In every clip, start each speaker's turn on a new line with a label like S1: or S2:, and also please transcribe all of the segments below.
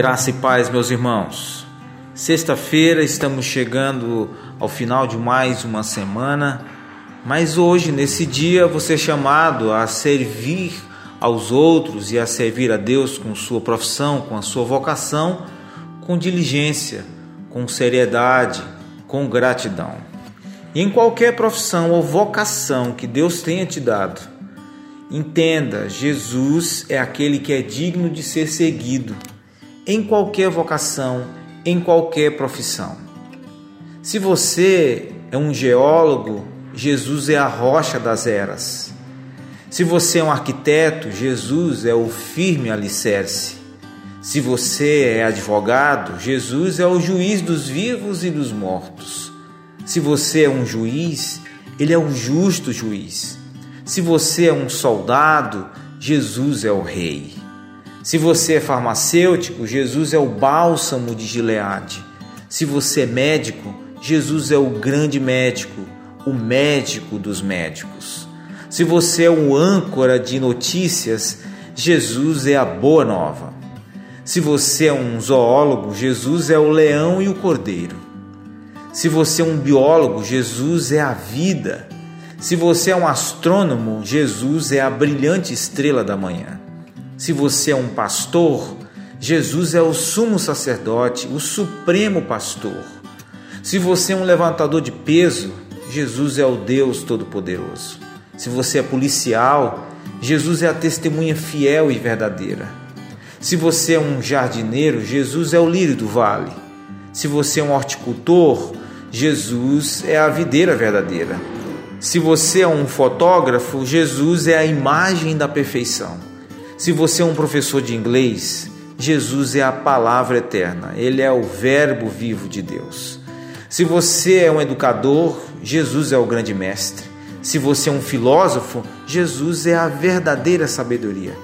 S1: Graça e paz, meus irmãos. Sexta-feira estamos chegando ao final de mais uma semana, mas hoje, nesse dia, você é chamado a servir aos outros e a servir a Deus com sua profissão, com a sua vocação, com diligência, com seriedade, com gratidão. E em qualquer profissão ou vocação que Deus tenha te dado, entenda: Jesus é aquele que é digno de ser seguido em qualquer vocação, em qualquer profissão. Se você é um geólogo, Jesus é a rocha das eras. Se você é um arquiteto, Jesus é o firme alicerce. Se você é advogado, Jesus é o juiz dos vivos e dos mortos. Se você é um juiz, ele é o justo juiz. Se você é um soldado, Jesus é o rei. Se você é farmacêutico, Jesus é o bálsamo de Gileade. Se você é médico, Jesus é o grande médico, o médico dos médicos. Se você é um âncora de notícias, Jesus é a boa nova. Se você é um zoólogo, Jesus é o leão e o cordeiro. Se você é um biólogo, Jesus é a vida. Se você é um astrônomo, Jesus é a brilhante estrela da manhã. Se você é um pastor, Jesus é o sumo sacerdote, o supremo pastor. Se você é um levantador de peso, Jesus é o Deus Todo-Poderoso. Se você é policial, Jesus é a testemunha fiel e verdadeira. Se você é um jardineiro, Jesus é o lírio do vale. Se você é um horticultor, Jesus é a videira verdadeira. Se você é um fotógrafo, Jesus é a imagem da perfeição. Se você é um professor de inglês, Jesus é a palavra eterna, ele é o Verbo vivo de Deus. Se você é um educador, Jesus é o grande mestre. Se você é um filósofo, Jesus é a verdadeira sabedoria.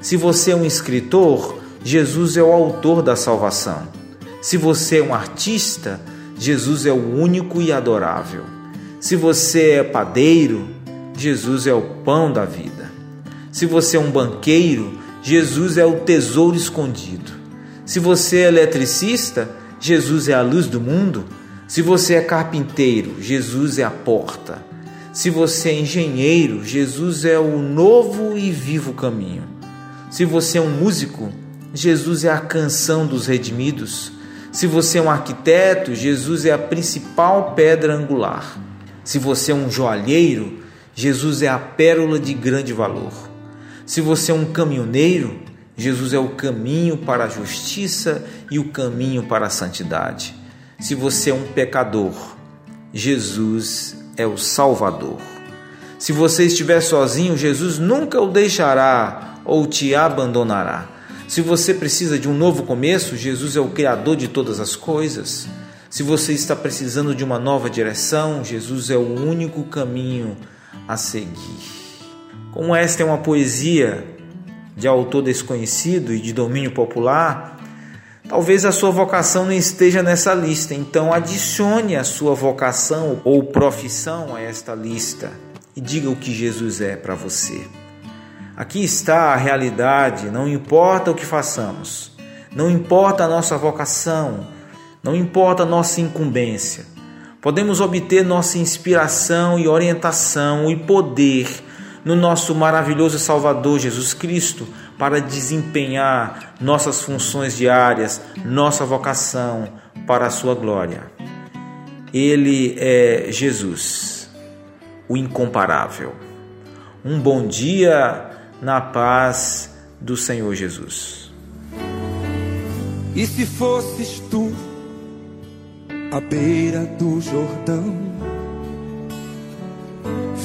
S1: Se você é um escritor, Jesus é o autor da salvação. Se você é um artista, Jesus é o único e adorável. Se você é padeiro, Jesus é o pão da vida. Se você é um banqueiro, Jesus é o tesouro escondido. Se você é eletricista, Jesus é a luz do mundo. Se você é carpinteiro, Jesus é a porta. Se você é engenheiro, Jesus é o novo e vivo caminho. Se você é um músico, Jesus é a canção dos redimidos. Se você é um arquiteto, Jesus é a principal pedra angular. Se você é um joalheiro, Jesus é a pérola de grande valor. Se você é um caminhoneiro, Jesus é o caminho para a justiça e o caminho para a santidade. Se você é um pecador, Jesus é o Salvador. Se você estiver sozinho, Jesus nunca o deixará ou te abandonará. Se você precisa de um novo começo, Jesus é o Criador de todas as coisas. Se você está precisando de uma nova direção, Jesus é o único caminho a seguir. Como esta é uma poesia de autor desconhecido e de domínio popular, talvez a sua vocação não esteja nessa lista. Então, adicione a sua vocação ou profissão a esta lista e diga o que Jesus é para você. Aqui está a realidade, não importa o que façamos, não importa a nossa vocação, não importa a nossa incumbência. Podemos obter nossa inspiração e orientação e poder no nosso maravilhoso Salvador Jesus Cristo para desempenhar nossas funções diárias, nossa vocação para a sua glória. Ele é Jesus, o incomparável. Um bom dia na paz do Senhor Jesus.
S2: E se fosses tu à beira do Jordão?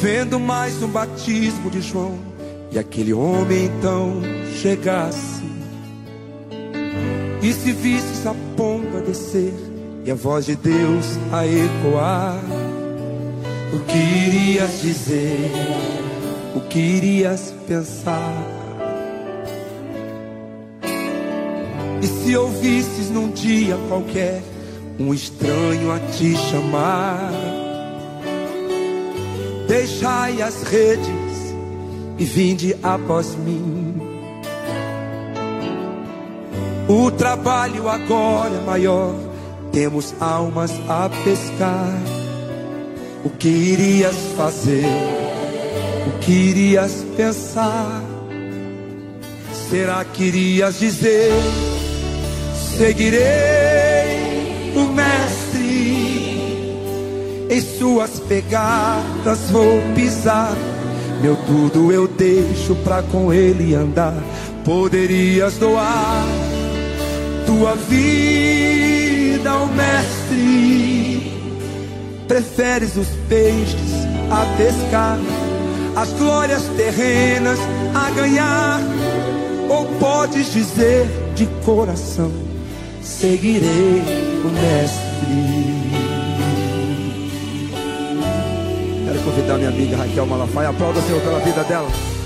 S2: Vendo mais um batismo de João, e aquele homem então chegasse, e se visses a pomba descer, e a voz de Deus a ecoar, o que irias dizer, o que irias pensar? E se ouvisses num dia qualquer um estranho a te chamar? Deixai as redes e vinde após mim. O trabalho agora é maior, temos almas a pescar. O que irias fazer? O que irias pensar? Será que irias dizer? Seguirei o Mestre, em suas pegadas vou pisar. Meu tudo eu deixo pra com ele andar. Poderias doar tua vida ao Mestre. Preferes os peixes a pescar, as glórias terrenas a ganhar. Ou podes dizer de coração: Seguirei o Mestre. Convidar minha amiga Raquel Malafaia. Aplauda o Senhor pela vida dela.